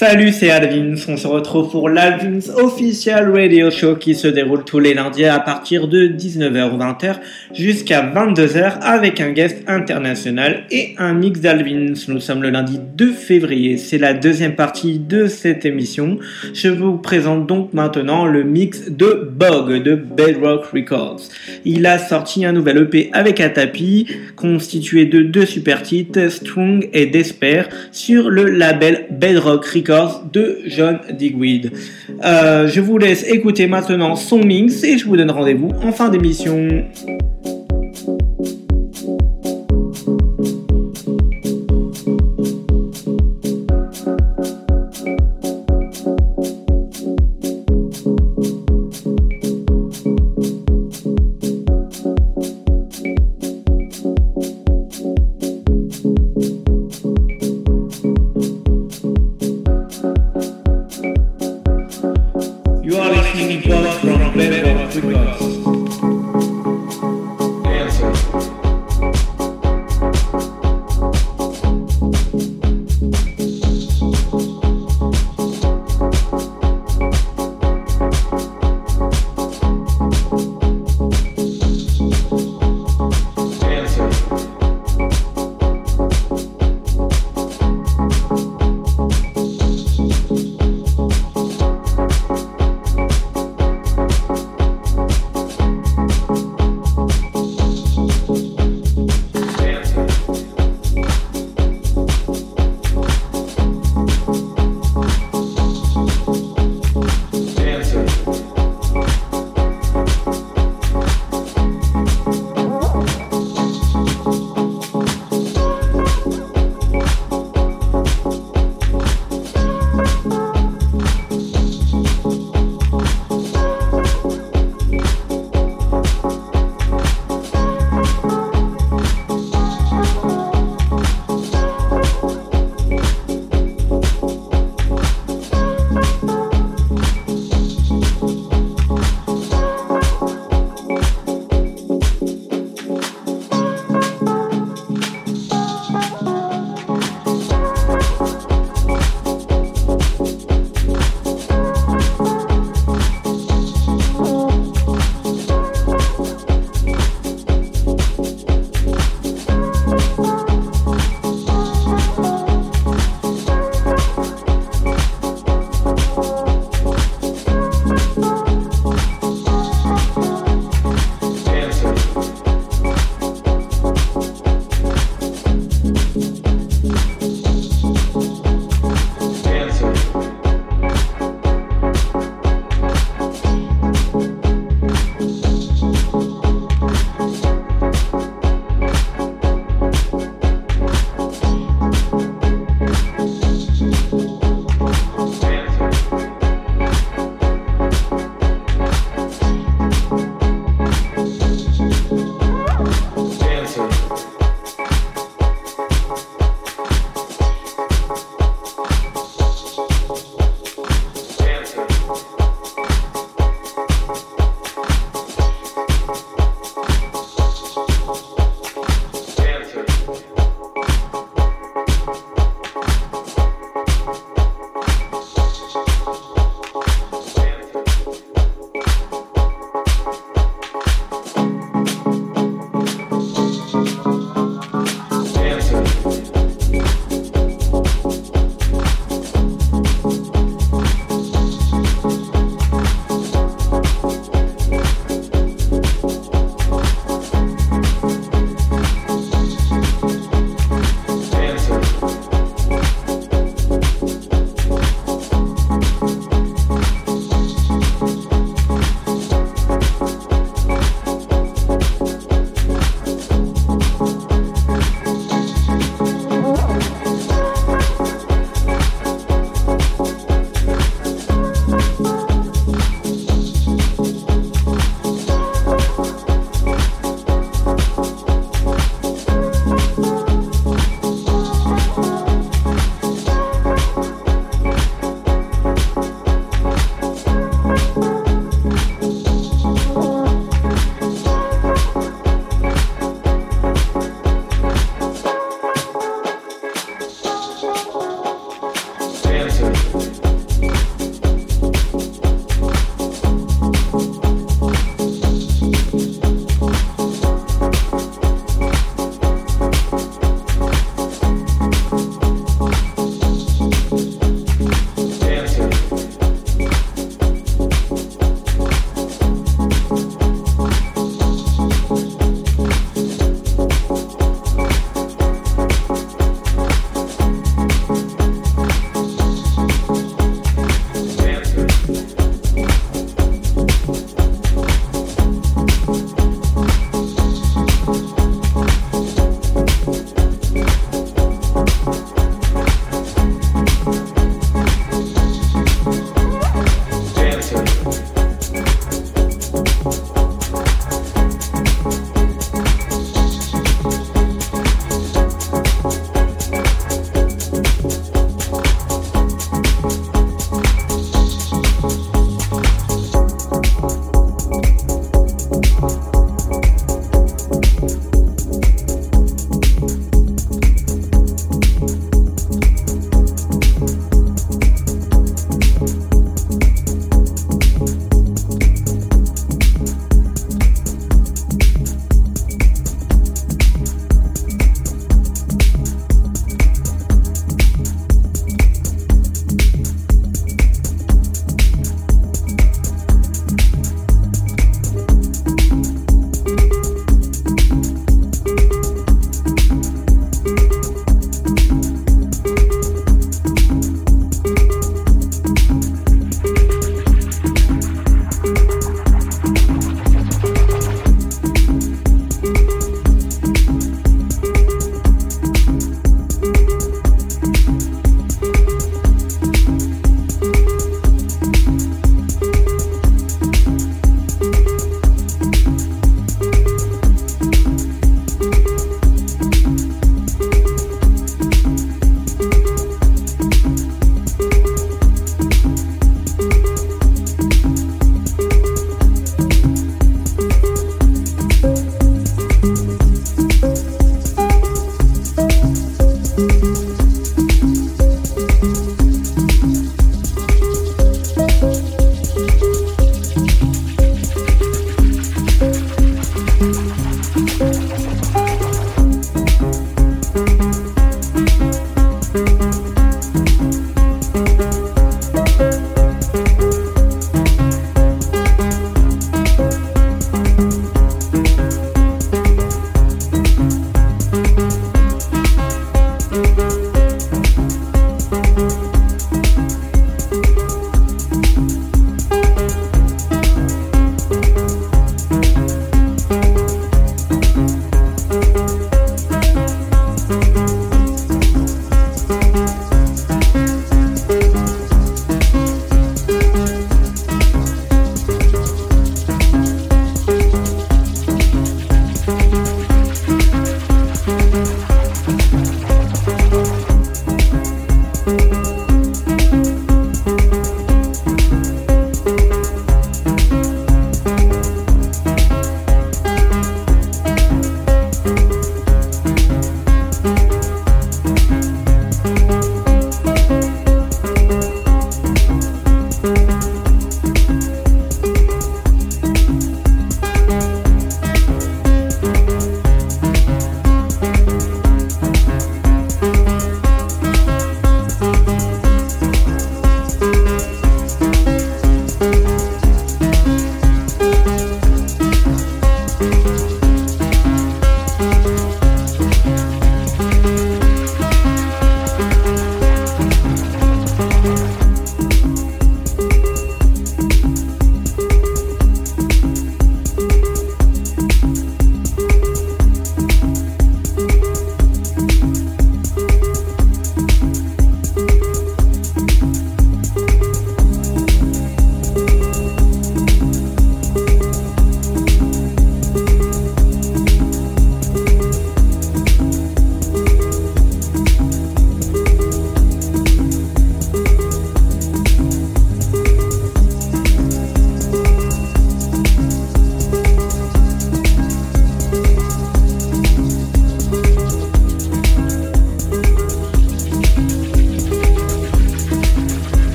Salut, c'est Alvins. On se retrouve pour l'Alvins Official Radio Show qui se déroule tous les lundis à partir de 19h ou 20h jusqu'à 22h avec un guest international et un mix d'Alvins. Nous sommes le lundi 2 février. C'est la deuxième partie de cette émission. Je vous présente donc maintenant le mix de Bog de Bedrock Records. Il a sorti un nouvel EP avec un tapis constitué de deux super titres, Strong et Despair, sur le label Bedrock Records de John Digweed. Euh, je vous laisse écouter maintenant son mix et je vous donne rendez-vous en fin d'émission.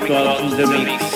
Records in the mix.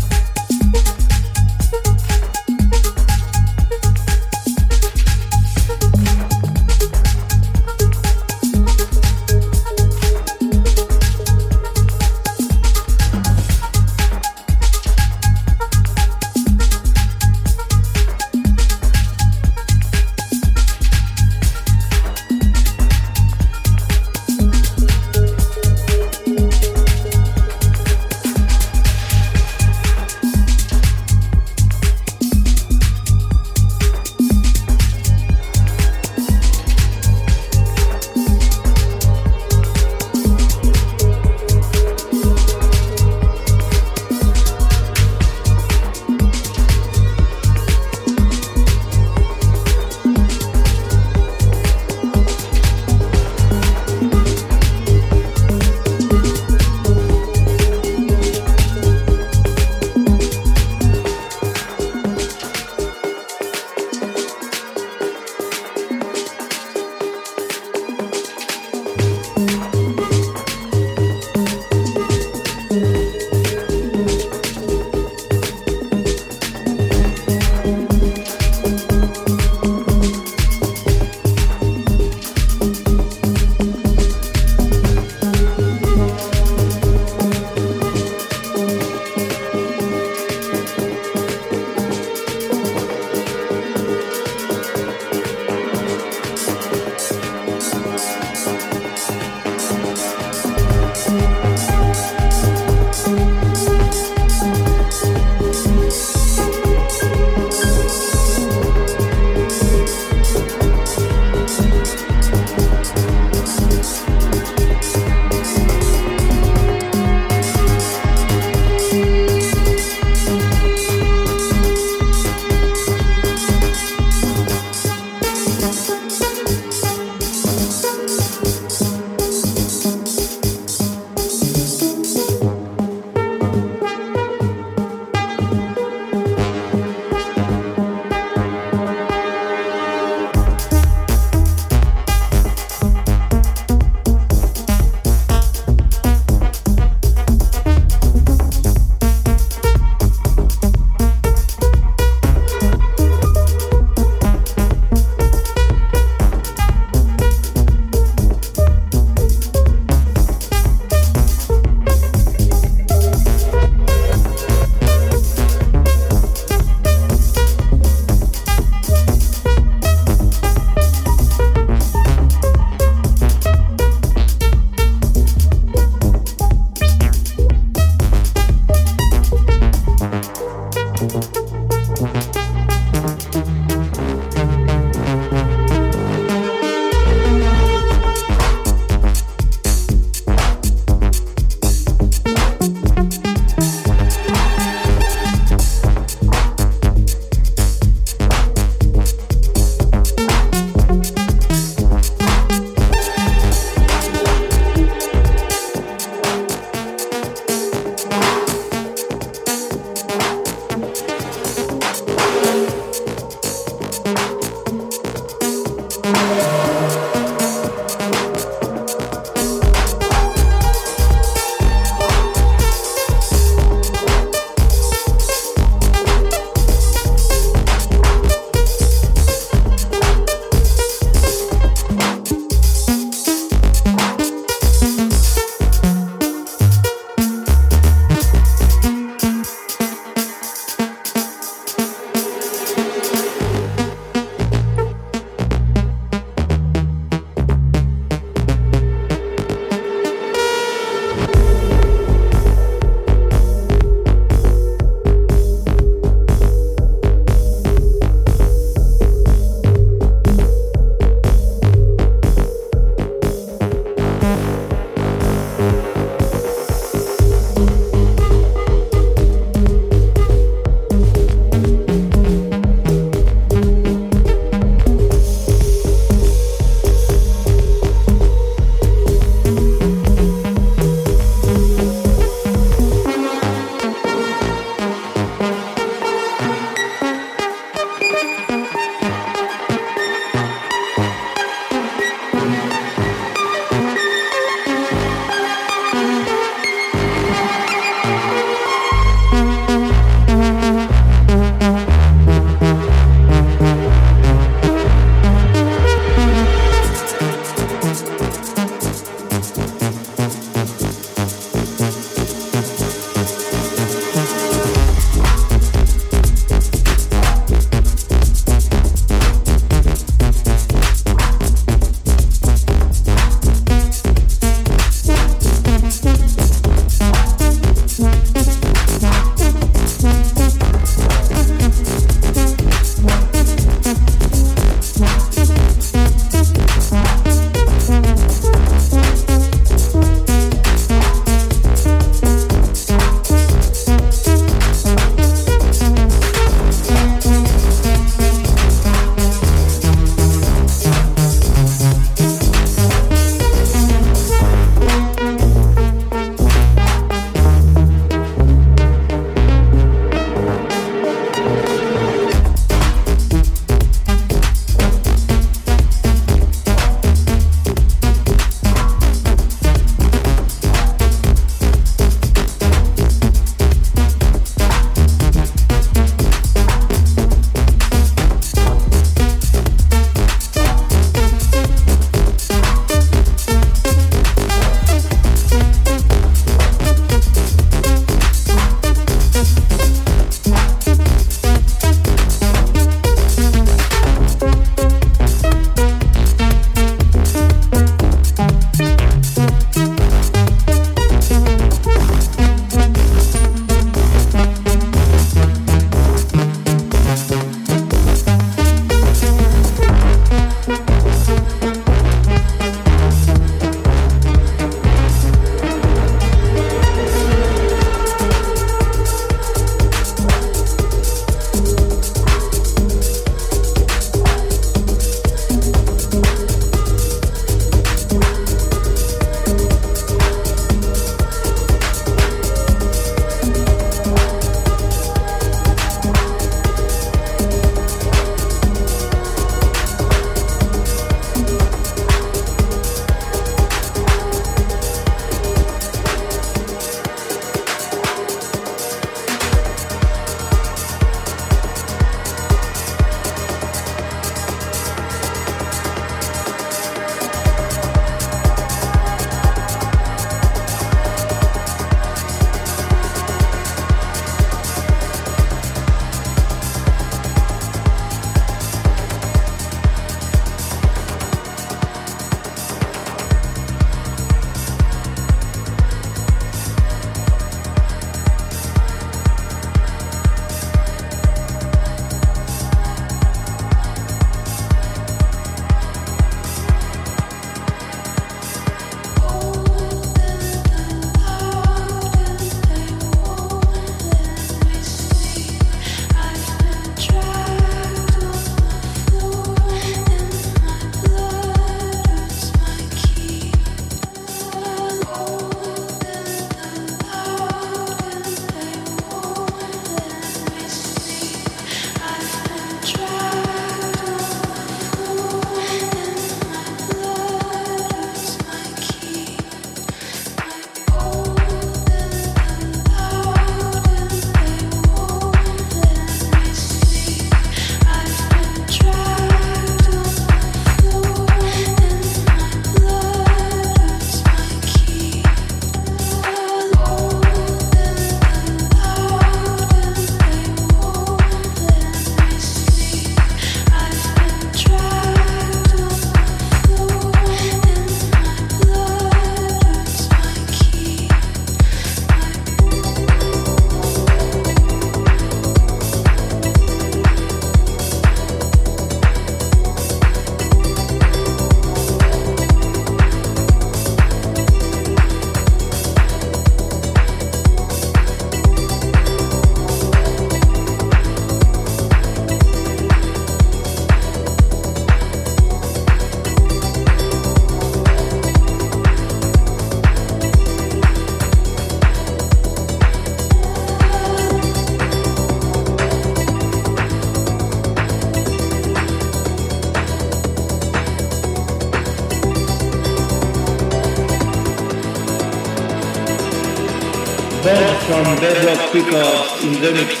Born from Bedrock Records in the mix.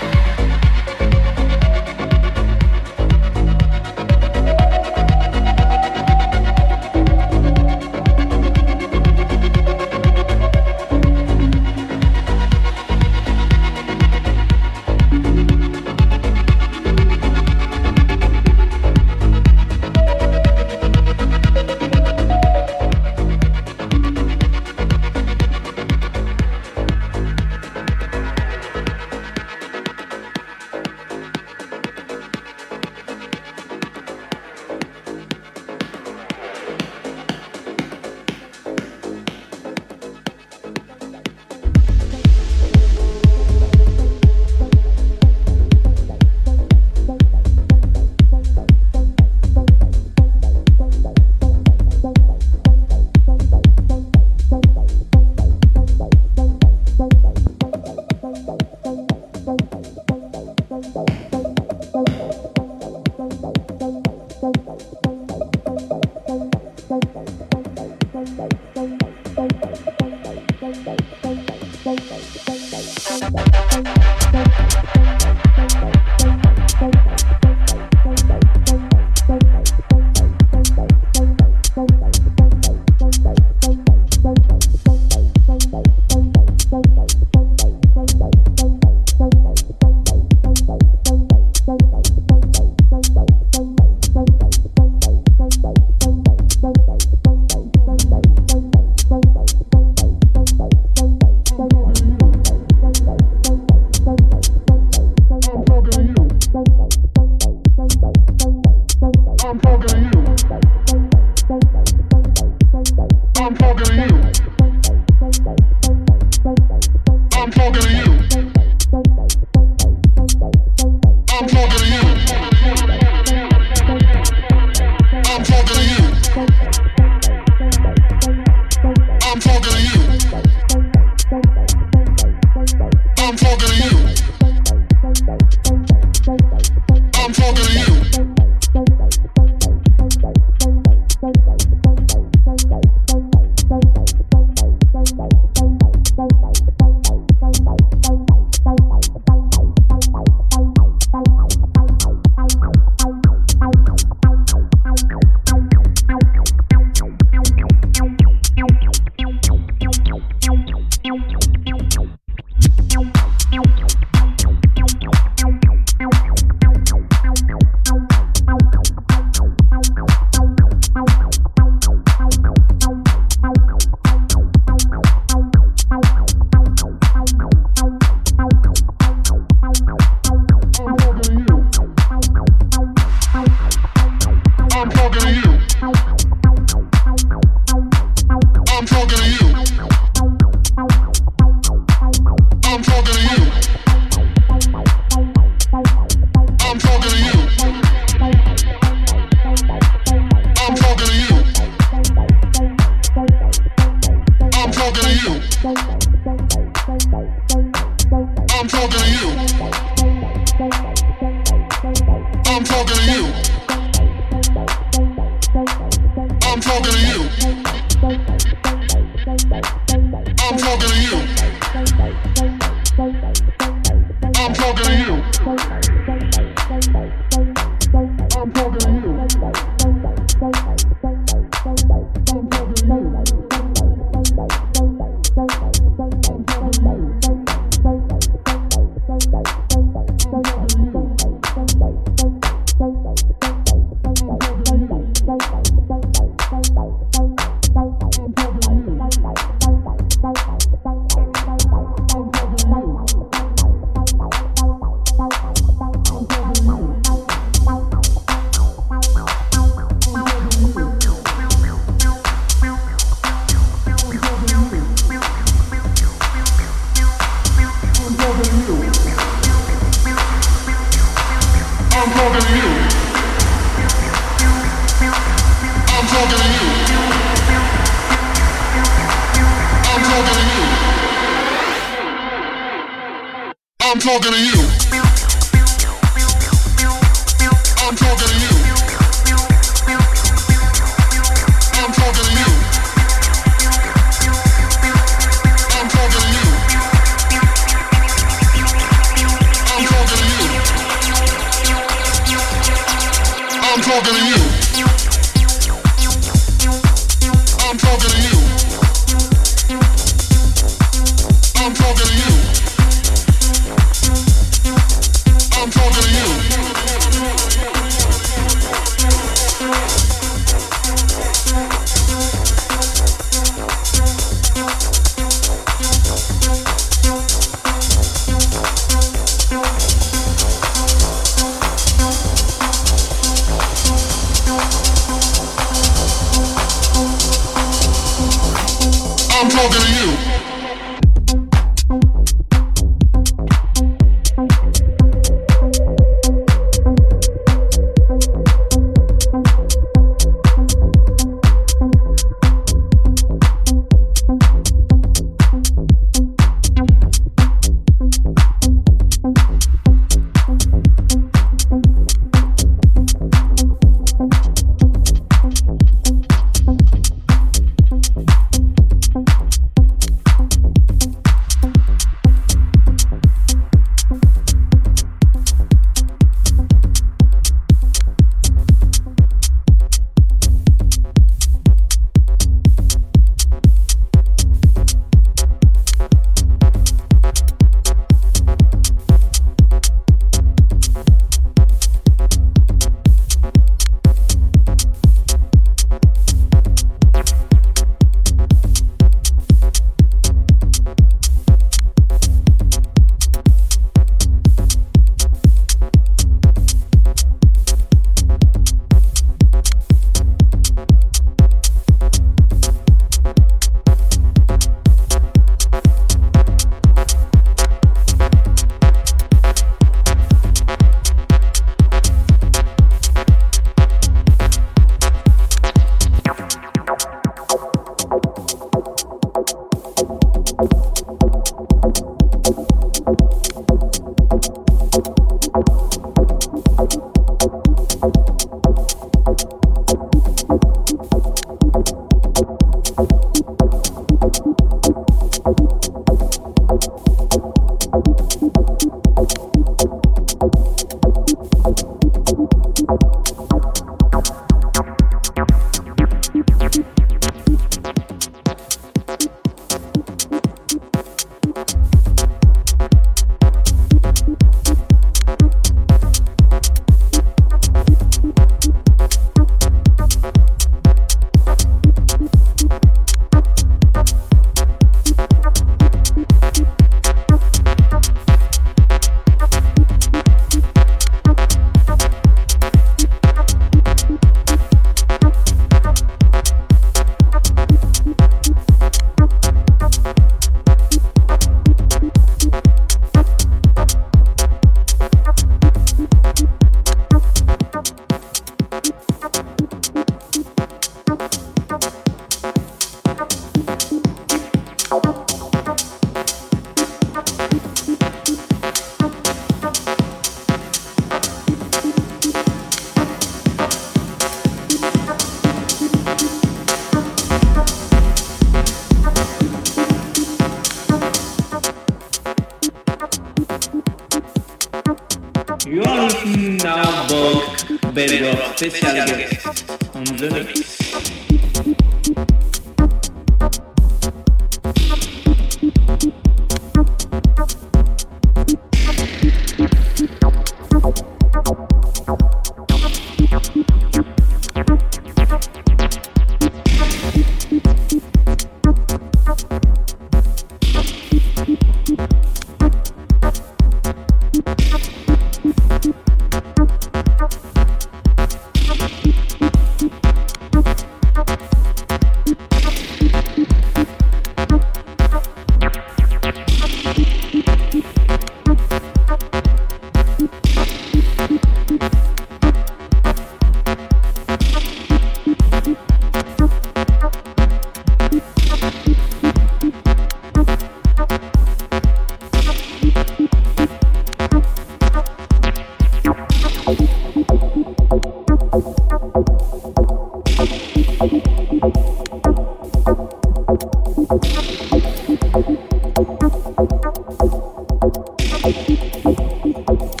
Allé, allé, allé.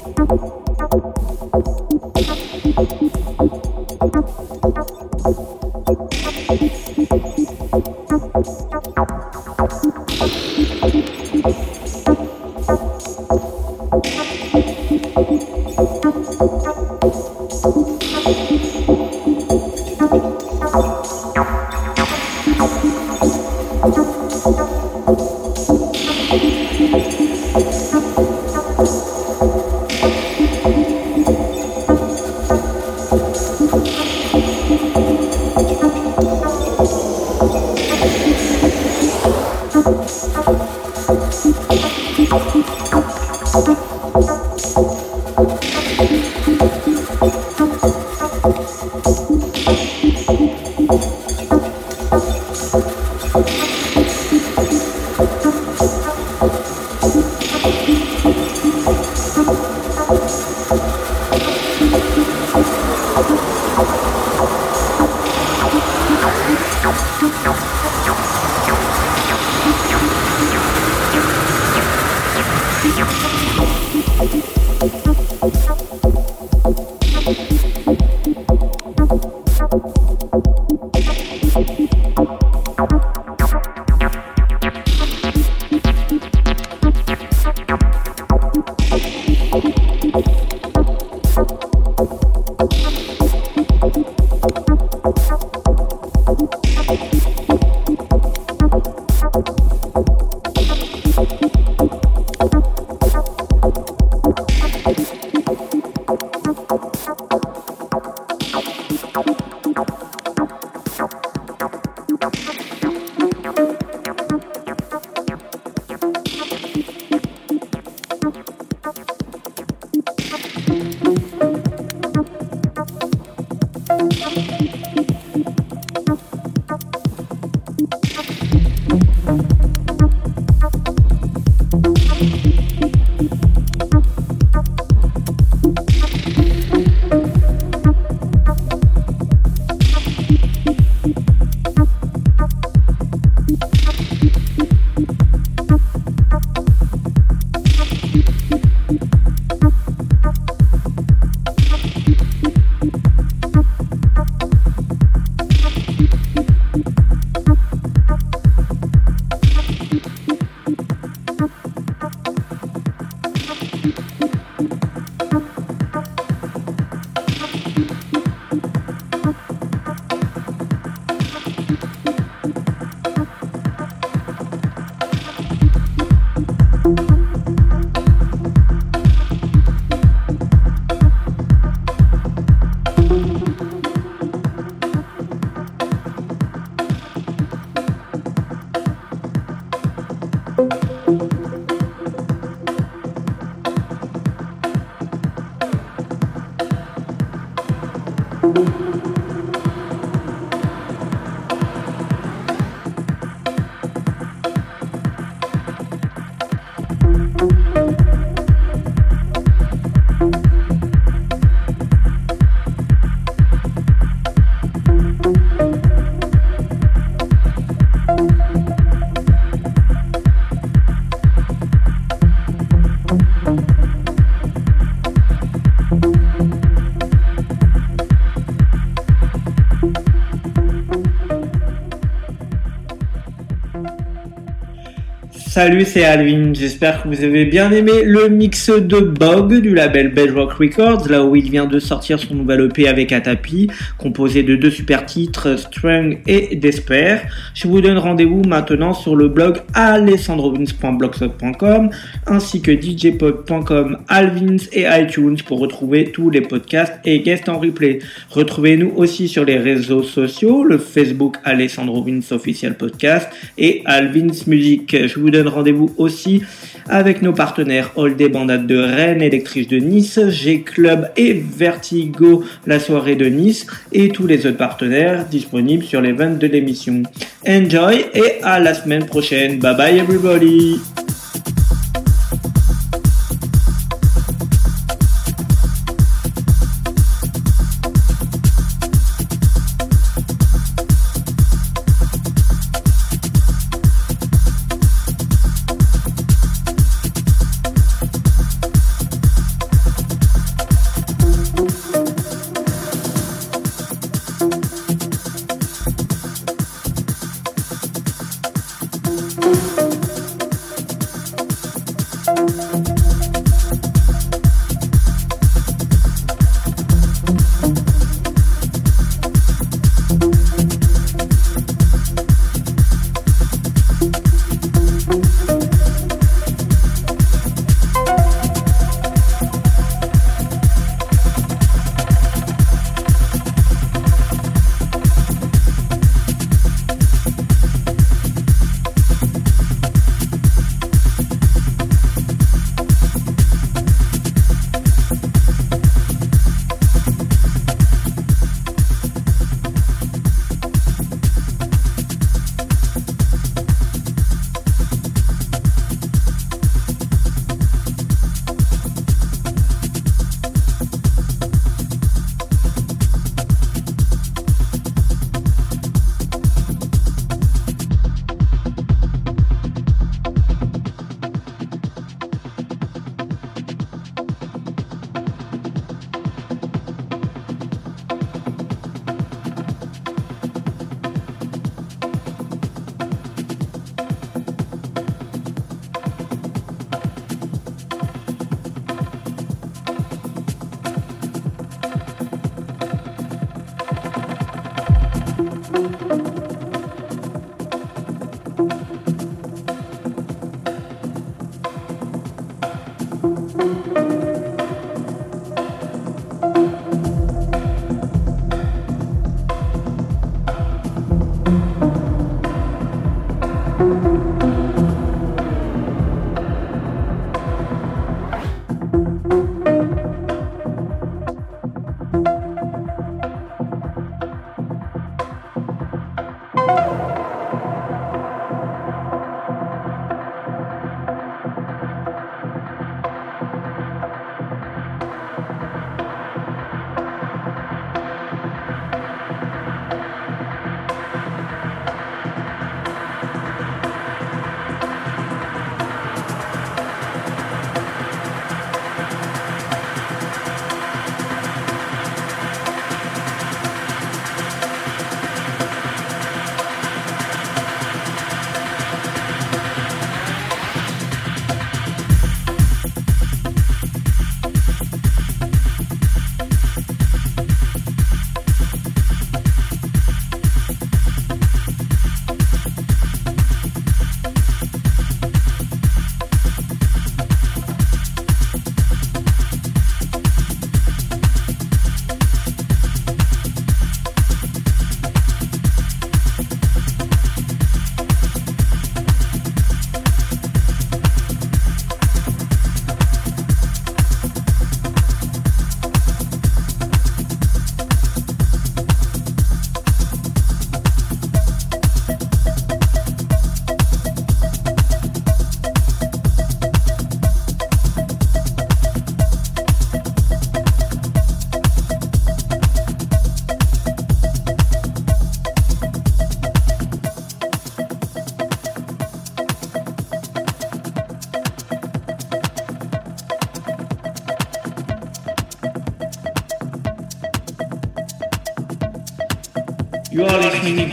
Salut, c'est Alvin. J'espère que vous avez bien aimé le mix de Bog du label Bedrock Records, là où il vient de sortir son nouvel EP avec Atapi, composé de deux super titres, Strong et Despair. Je vous donne rendez-vous maintenant sur le blog alessandrovins.blogspot.com ainsi que djpod.com, Alvins et iTunes pour retrouver tous les podcasts et guests en replay. Retrouvez-nous aussi sur les réseaux sociaux, le Facebook Alessandro Official Podcast et Alvins Music. Je rendez-vous aussi avec nos partenaires All Bandade de Rennes, Électrice de Nice, G-Club et Vertigo, la soirée de Nice et tous les autres partenaires disponibles sur les ventes de l'émission. Enjoy et à la semaine prochaine. Bye bye everybody!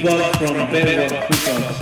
bought from Bedrock